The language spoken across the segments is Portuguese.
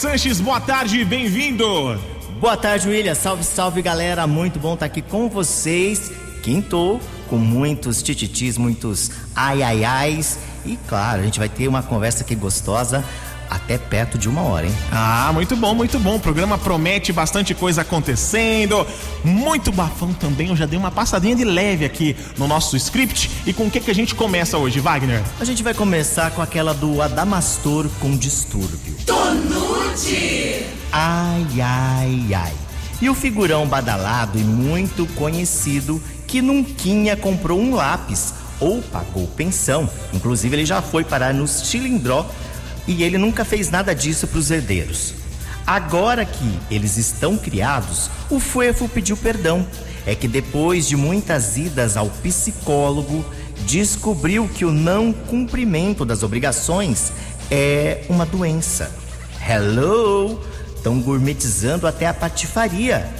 Sanches, boa tarde, bem-vindo. Boa tarde, William. Salve, salve, galera. Muito bom estar aqui com vocês. Quintou com muitos tititis, muitos ai ai ais. E claro, a gente vai ter uma conversa aqui gostosa até perto de uma hora, hein? Ah, muito bom, muito bom. O programa promete bastante coisa acontecendo. Muito bafão também. Eu já dei uma passadinha de leve aqui no nosso script. E com o que, que a gente começa hoje, Wagner? A gente vai começar com aquela do Adamastor com distúrbio. Tonute! Ai, ai, ai. E o figurão badalado e muito conhecido que nunca comprou um lápis ou pagou pensão. Inclusive, ele já foi parar nos Chilindró e ele nunca fez nada disso para os herdeiros. Agora que eles estão criados, o Fuefo pediu perdão. É que depois de muitas idas ao psicólogo, descobriu que o não cumprimento das obrigações é uma doença. Hello! Estão gourmetizando até a patifaria.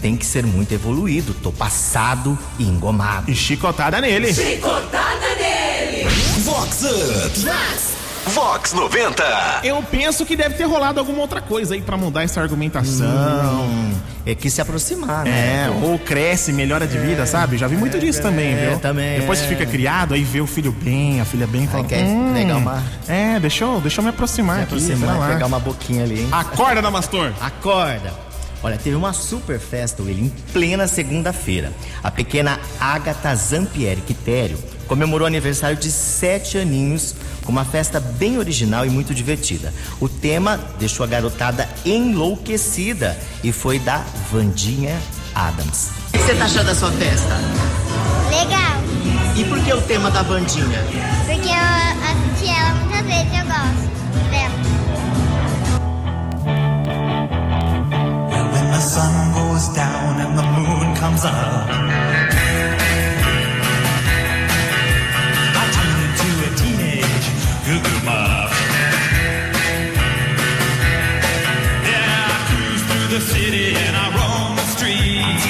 Tem que ser muito evoluído, tô passado e engomado. E chicotada nele. Chicotada nele! Vox Up! Vox! Vox 90. Eu penso que deve ter rolado alguma outra coisa aí pra mudar essa argumentação. Hum, é que se aproximar, né? É, ou cresce, melhora de vida, sabe? Já vi muito disso também, é, viu? também, Depois que é. fica criado, aí vê o filho bem, a filha bem, fala, quer hum, pegar uma- É, deixa eu, deixa eu me aproximar Se aqui. aproximar, pegar uma boquinha ali, hein? Acorda, Damastor. Acorda! Olha, teve uma super festa, William, em plena segunda-feira. A pequena Agatha Zampieri Quitério comemorou aniversário de sete aninhos com uma festa bem original e muito divertida. O tema deixou a garotada enlouquecida e foi da Vandinha Adams. O que você tá achando da sua festa? Legal, E por que o tema da Vandinha? porque eu assisti ela muitas vezes, eu gosto dela. When the sun goes down and the moon comes up, goo-goo mob. Yeah, I cruise through the city and I roam the streets.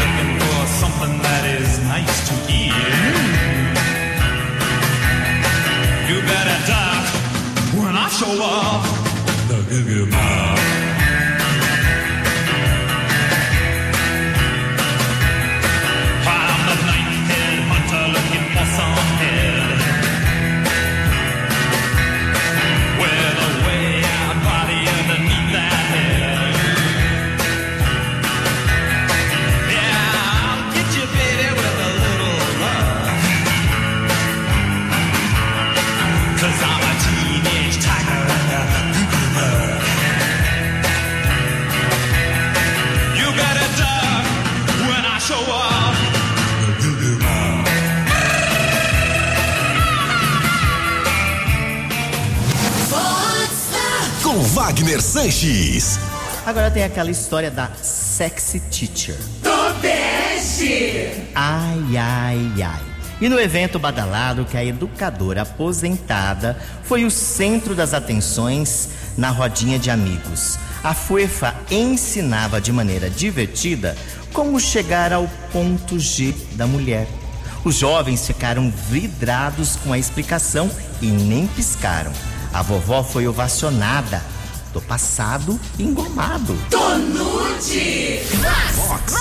Looking for something that is nice to eat. You better duck when I show up. Sanches. Agora tem aquela história da sexy teacher. Tobeste! Ai, ai, ai. E no evento badalado que a educadora aposentada foi o centro das atenções na rodinha de amigos. A FUEFA ensinava de maneira divertida como chegar ao ponto G da mulher. Os jovens ficaram vidrados com a explicação e nem piscaram. A vovó foi ovacionada. Tô passado e engomado. Tonute! Vox!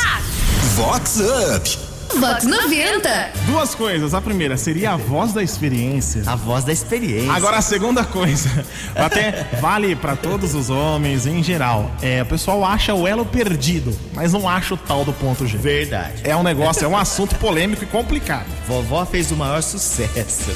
Vox Up. Vox 90! Duas coisas. A primeira seria a voz da experiência. A voz da experiência. Agora a segunda coisa, até vale pra todos os homens em geral. É, o pessoal acha o elo perdido, mas não acha o tal do ponto G. Verdade. É um negócio, é um assunto polêmico e complicado. Vovó fez o maior sucesso.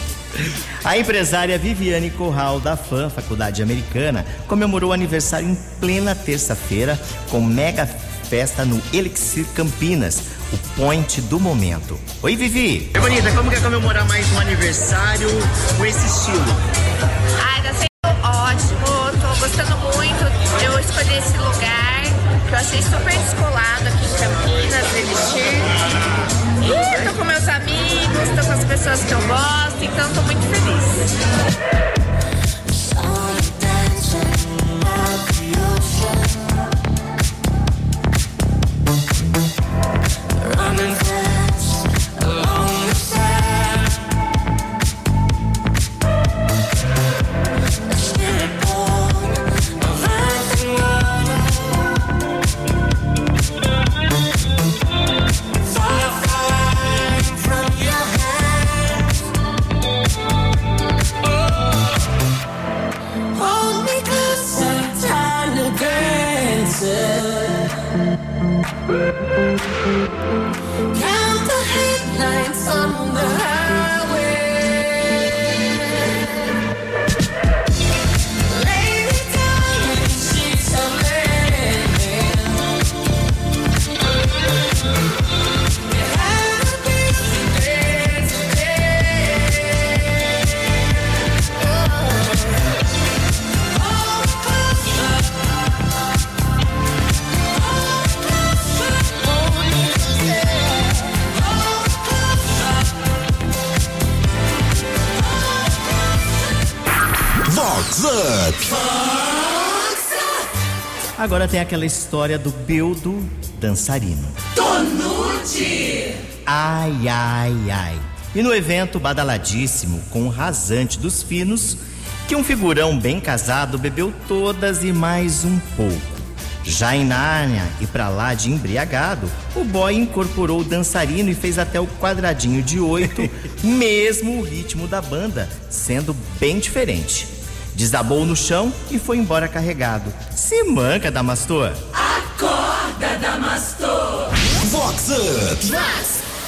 A empresária Viviane Corral, da FAM, Faculdade Americana, comemorou o aniversário em plena terça-feira com mega festa no Elixir Campinas, o point do momento. Oi, Vivi! É bonita, como que é comemorar mais um aniversário com esse estilo? Ai, tá sendo ótimo, tô gostando muito. Eu escolhi esse lugar, que eu achei super descolado aqui em Campinas, pessoas que eu gosto, então tô muito feliz. Agora tem aquela história do Beldo dançarino. Tonute. Ai, ai, ai. E no evento badaladíssimo, com o rasante dos finos, que um figurão bem casado bebeu todas e mais um pouco. Já em Nárnia e pra lá de embriagado, o boy incorporou o dançarino e fez até o quadradinho de oito, mesmo o ritmo da banda, sendo bem diferente. Desabou no chão e foi embora carregado. Se manca, Damastor. Acorda, Damastor. Vox Up.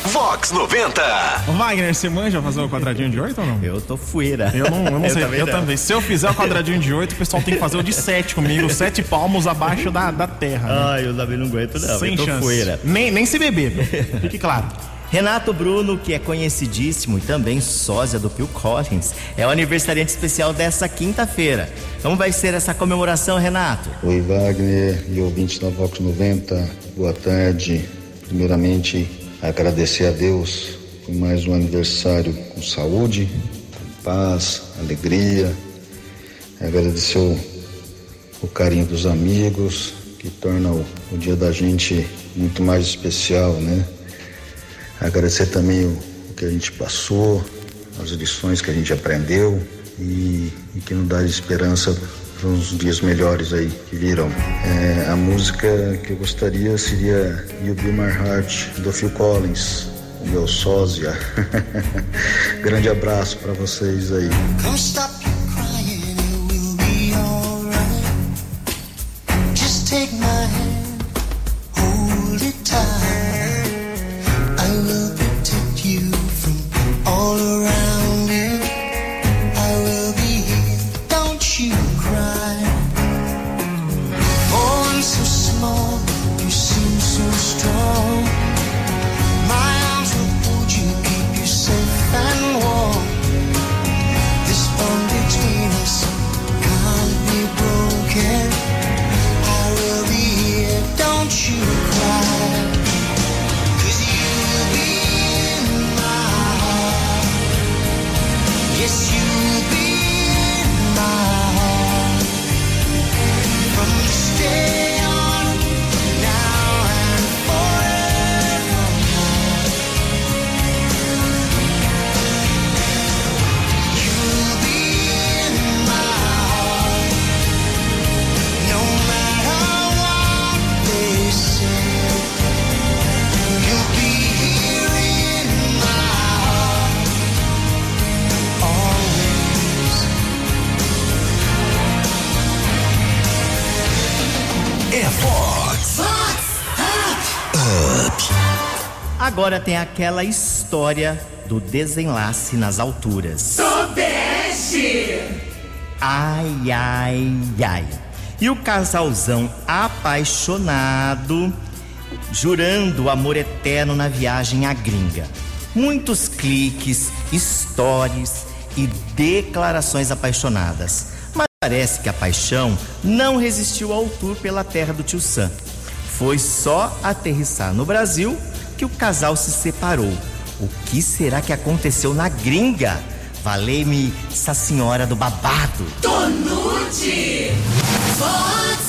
Vox 90. Ô, Wagner, você manja fazer o quadradinho de oito ou não? Eu tô fuera. Eu não, eu não sei, também eu não. também. Se eu fizer o quadradinho de oito, o pessoal tem que fazer o de sete comigo, sete palmos abaixo da, da terra. né? Ai, eu também não aguento não. Sem eu tô chance. fuera. Nem, nem se beber, viu? fique claro. Renato Bruno, que é conhecidíssimo e também sósia do Phil Collins, é o aniversariante especial dessa quinta-feira. Como vai ser essa comemoração, Renato? Oi, Wagner e ouvintes da Vox 90, boa tarde. Primeiramente, agradecer a Deus por mais um aniversário com saúde, com paz, alegria. Agradecer o, o carinho dos amigos, que torna o, o dia da gente muito mais especial, né? Agradecer também o, o que a gente passou, as lições que a gente aprendeu e, e que nos dá esperança para uns dias melhores aí que virão. É, a música que eu gostaria seria You Be My Heart, do Phil Collins, o meu sósia. Grande abraço para vocês aí. Agora tem aquela história do desenlace nas alturas. Sudeste. Ai, ai, ai. E o casalzão apaixonado, jurando amor eterno na viagem à gringa. Muitos cliques, stories e declarações apaixonadas. Mas parece que a paixão não resistiu ao tour pela terra do tio Sam. Foi só aterrissar no Brasil que o casal se separou. O que será que aconteceu na gringa? Valei-me essa senhora do babado. Tonute. Vox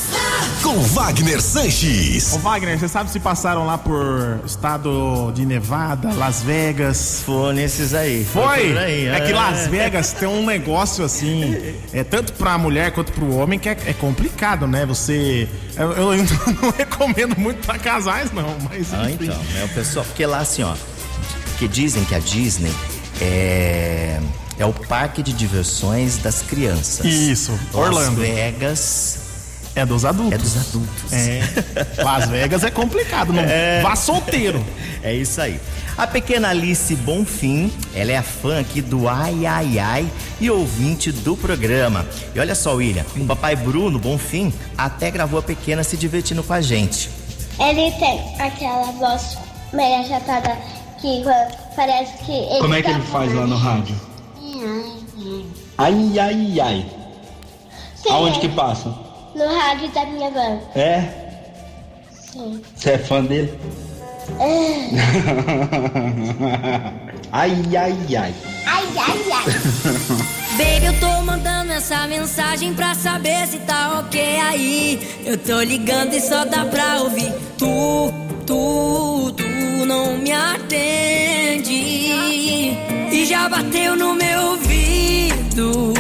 com Wagner Sanches. Ô Wagner, você sabe se passaram lá por estado de Nevada, Las Vegas? Foi nesses aí. Foi? por aí, É que Las Vegas tem um negócio assim, é tanto pra mulher quanto pro homem que é, é complicado, né? Você. Eu, eu não recomendo muito pra casais, não, mas. Ah, enfim. então, né? O pessoal, porque lá assim, ó, que dizem que a Disney é é o parque de diversões das crianças. Isso, Las Orlando. Vegas É dos adultos. É dos adultos. É. Las Vegas é complicado, não vá solteiro. É isso aí. A pequena Alice Bonfim, ela é a fã aqui do Ai Ai Ai e ouvinte do programa. E olha só, William, o papai Bruno Bonfim até gravou a pequena se divertindo com a gente. Ele tem aquela voz meio achatada que parece que ele Como é que tá ele faz lá no rádio? falando. Ai, ai, ai. Sim, Aonde é. que passa? No rádio da minha van. É? Sim. Você é fã dele? É. ai, ai, ai. Ai, ai, ai. Baby, eu tô mandando essa mensagem pra saber se tá ok aí. Eu tô ligando e só dá pra ouvir. Tu, tu, tu não me atende. E já bateu no meu ouvido.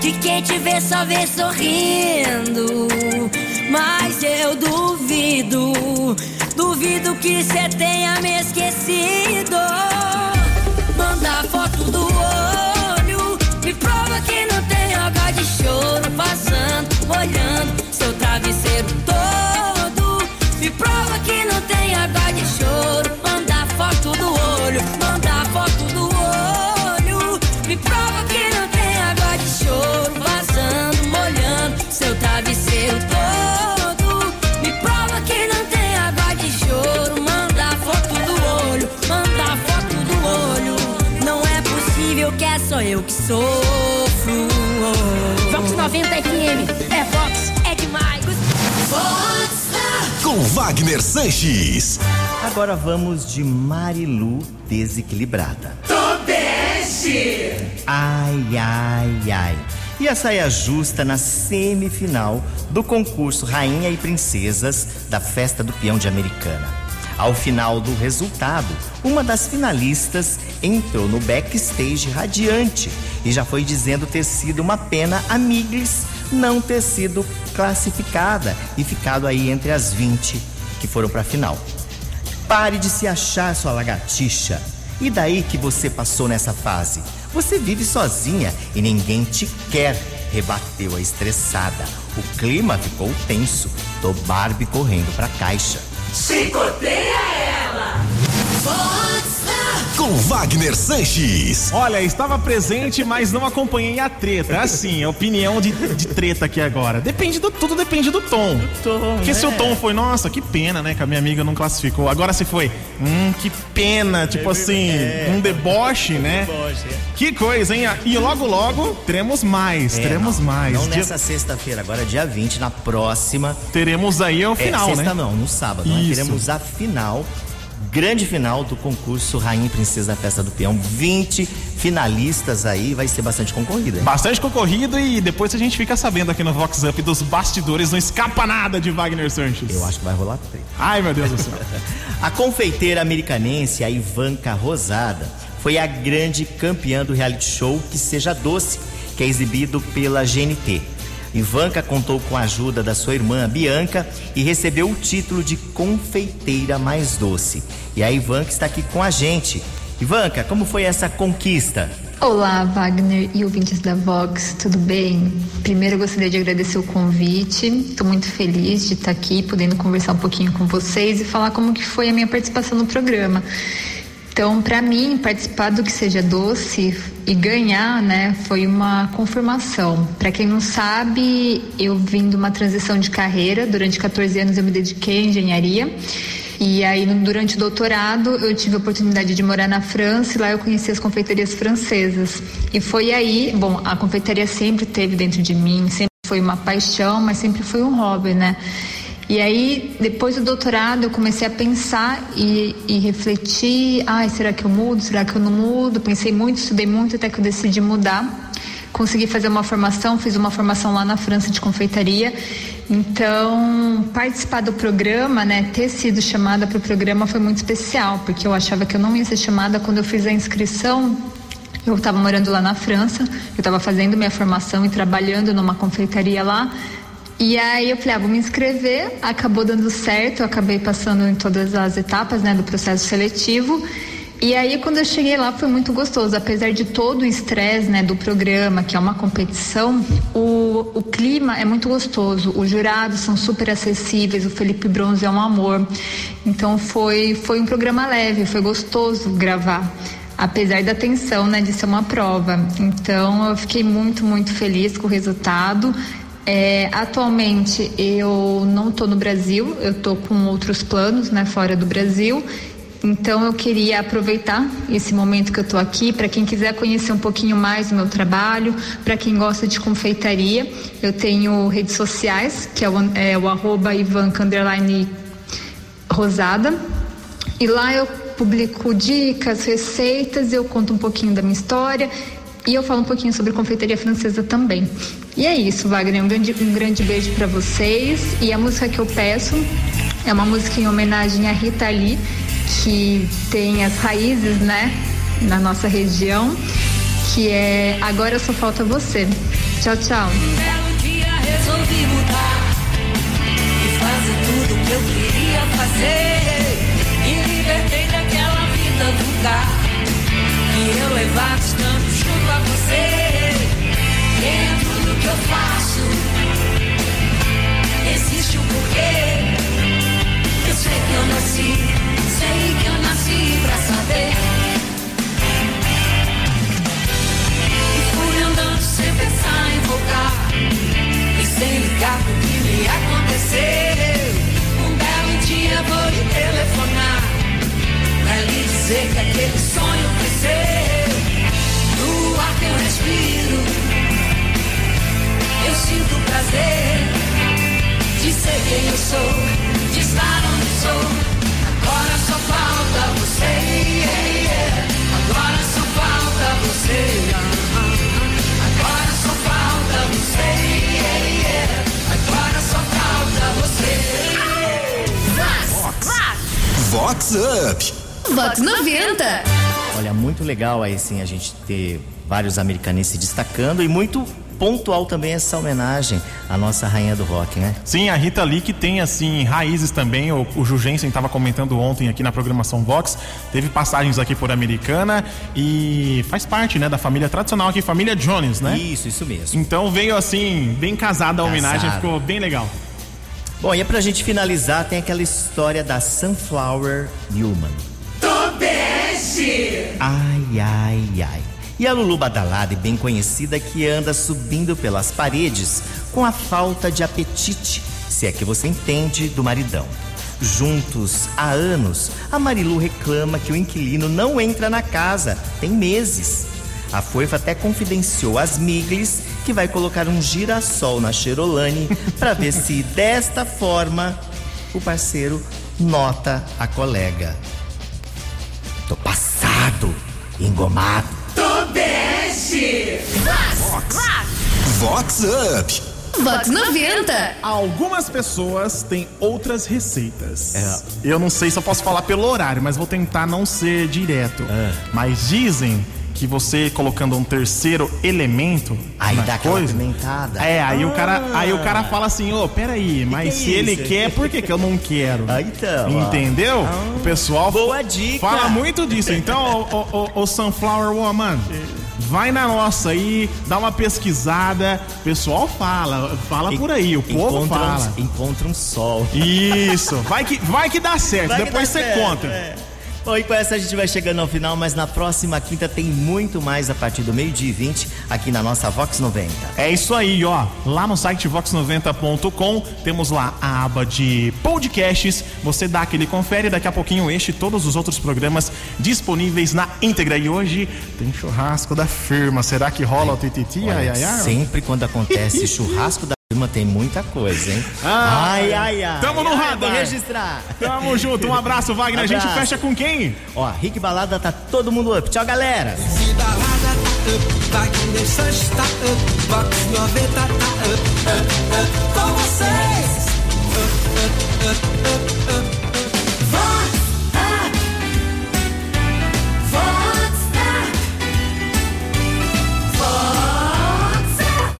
Que quem te vê só vê sorrindo. Mas eu duvido, duvido que cê tenha me esquecido. Manda foto do olho, me prova que não tem água de choro passando, olhando seu travesseiro que sofro. Vox 90 FM, é Vox, é demais. Com Wagner Sanches. Agora vamos de Marilu desequilibrada. Ai, ai, ai. E a saia justa na semifinal do concurso Rainha e Princesas da Festa do Peão de Americana. Ao final do resultado, uma das finalistas entrou no backstage radiante e já foi dizendo ter sido uma pena a Miglis não ter sido classificada e ficado aí entre as 20 que foram para a final. Pare de se achar, sua lagartixa. E daí que você passou nessa fase? Você vive sozinha e ninguém te quer. Rebateu a estressada. O clima ficou tenso. Tô Barbie correndo pra caixa. Com Wagner Sanches. Olha, estava presente, mas não acompanhei a treta. É assim, a opinião de, de treta aqui agora. Depende do tudo, depende do tom. tom, Porque se é. o tom foi, nossa, que pena, né, que a minha amiga não classificou. Agora se foi, hum, que pena, tipo assim, um deboche, né? Que coisa, hein? E logo, logo teremos mais, É, teremos não, mais. Não Dia- nessa sexta-feira, agora dia 20, na próxima. Teremos aí o final, é, sexta né? não, no sábado. Né? Isso. Teremos a final, grande final do concurso Rainha e Princesa da Festa do Peão. 20 finalistas aí, vai ser bastante concorrida. hein? Bastante concorrido e depois a gente fica sabendo aqui no Vox Up dos bastidores, não escapa nada de Wagner Sanches. Eu acho que vai rolar treta. Ai, meu Deus do céu. A confeiteira americanense, a Ivanka Rosada, foi a grande campeã do reality show Que Seja Doce, que é exibido pela GNT. Ivanka contou com a ajuda da sua irmã Bianca e recebeu o título de confeiteira mais doce. E a Ivanka está aqui com a gente. Ivanka, como foi essa conquista? Olá, Wagner e ouvintes da Vox, tudo bem? Primeiro eu gostaria de agradecer o convite. Estou muito feliz de estar aqui, podendo conversar um pouquinho com vocês e falar como que foi a minha participação no programa. Então, para mim, participar do que seja doce e ganhar, né, foi uma confirmação. Para quem não sabe, eu vim de uma transição de carreira. Durante 14 anos eu me dediquei à engenharia. E aí, durante o doutorado, eu tive a oportunidade de morar na França e lá eu conheci as confeiterias francesas. E foi aí, bom, a confeitaria sempre teve dentro de mim, sempre foi uma paixão, mas sempre foi um hobby, né? E aí, depois do doutorado, eu comecei a pensar e, e refletir: ai, será que eu mudo? Será que eu não mudo? Pensei muito, estudei muito até que eu decidi mudar. Consegui fazer uma formação, fiz uma formação lá na França de confeitaria. Então, participar do programa, né, ter sido chamada para o programa foi muito especial, porque eu achava que eu não ia ser chamada quando eu fiz a inscrição. Eu estava morando lá na França, eu estava fazendo minha formação e trabalhando numa confeitaria lá. E aí eu falei, ah, vou me inscrever, acabou dando certo, eu acabei passando em todas as etapas, né, do processo seletivo. E aí quando eu cheguei lá foi muito gostoso, apesar de todo o estresse, né, do programa, que é uma competição, o o, clima é muito gostoso, os jurados são super acessíveis, o Felipe Bronze é um amor. Então foi, foi um programa leve, foi gostoso gravar. Apesar da tensão, né, de ser uma prova. Então eu fiquei muito, muito feliz com o resultado. É, atualmente eu não estou no Brasil, eu estou com outros planos, né, fora do Brasil. Então eu queria aproveitar esse momento que eu estou aqui para quem quiser conhecer um pouquinho mais do meu trabalho, para quem gosta de confeitaria, eu tenho redes sociais, que é o, é, Rosada. E lá eu publico dicas, receitas, eu conto um pouquinho da minha história e eu falo um pouquinho sobre confeitaria francesa também. E é isso, Wagner. Um grande, um grande beijo para vocês. E a música que eu peço é uma música em homenagem a Rita Lee, que tem as raízes, né, na nossa região, que é Agora Só Falta Você. Tchau, tchau. Um belo dia resolvi mudar e fazer tudo que eu queria fazer. Me libertei daquela vida vulgar que eu levava estando junto a você. Do que eu faço existe um porquê. Eu sei que eu nasci, sei que eu nasci pra saber. E fui andando sem pensar em voltar E sem ligar pro que me aconteceu Um belo dia vou lhe telefonar Pra lhe dizer que aquele sonho Vox Up. Vox 90. Olha, muito legal aí sim a gente ter vários americanos se destacando e muito pontual também essa homenagem à nossa rainha do rock, né? Sim, a Rita Lee que tem assim raízes também. O, o Jugensen estava comentando ontem aqui na programação Vox, teve passagens aqui por Americana e faz parte, né, da família tradicional aqui, família Jones, né? Isso, isso mesmo. Então veio assim bem casada a homenagem, Casado. ficou bem legal. Bom, e pra gente finalizar, tem aquela história da Sunflower Newman. Tobeste! Ai, ai, ai. E a Lulu badalada e bem conhecida que anda subindo pelas paredes com a falta de apetite, se é que você entende, do maridão. Juntos há anos, a Marilu reclama que o inquilino não entra na casa, tem meses. A Foifa até confidenciou às Miglis que vai colocar um girassol na Cherolane para ver se desta forma o parceiro nota a colega. Tô passado, engomado. Tobeste! Vox Up. Vox 90. Algumas pessoas têm outras receitas. É. Eu não sei se eu posso falar pelo horário, mas vou tentar não ser direto. É. Mas dizem que você colocando um terceiro elemento Aí na dá coisa, pimentada. É, aí o cara, Ah. aí o cara fala assim, ô, peraí, mas que é se ele isso? quer, por que, que eu não quero? Ah, então. Entendeu? Ah, o pessoal boa dica. fala muito disso. Então, o, o, o Sunflower Woman, vai na nossa aí, dá uma pesquisada. O pessoal fala, fala por aí, o povo encontra fala. Um, encontra um sol. Isso, vai que, vai que dá certo, Vai que depois dá você certo, conta. é. Bom, e com essa a gente vai chegando ao final, mas na próxima quinta tem muito mais a partir do meio-dia e 20 aqui na nossa Vox 90. É isso aí, ó. Lá no site vox90.com temos lá a aba de podcasts. Você dá aquele confere, daqui a pouquinho este e todos os outros programas disponíveis na íntegra. E hoje tem churrasco da firma. Será que rola o Ai, ai, ai. sempre quando acontece churrasco da tem muita coisa, hein? Ai, ai, ai. Tamo no Ai, radar. Vou registrar. Tamo junto, um abraço, Wagner. A gente Abraço. fecha com quem? Ó, Rick Balada tá todo mundo up. Tchau, galera. Balada tá up, Wagner Sanches tá up, Vox 90 tá up, up, up, com vocês. Up, up, up, up, up.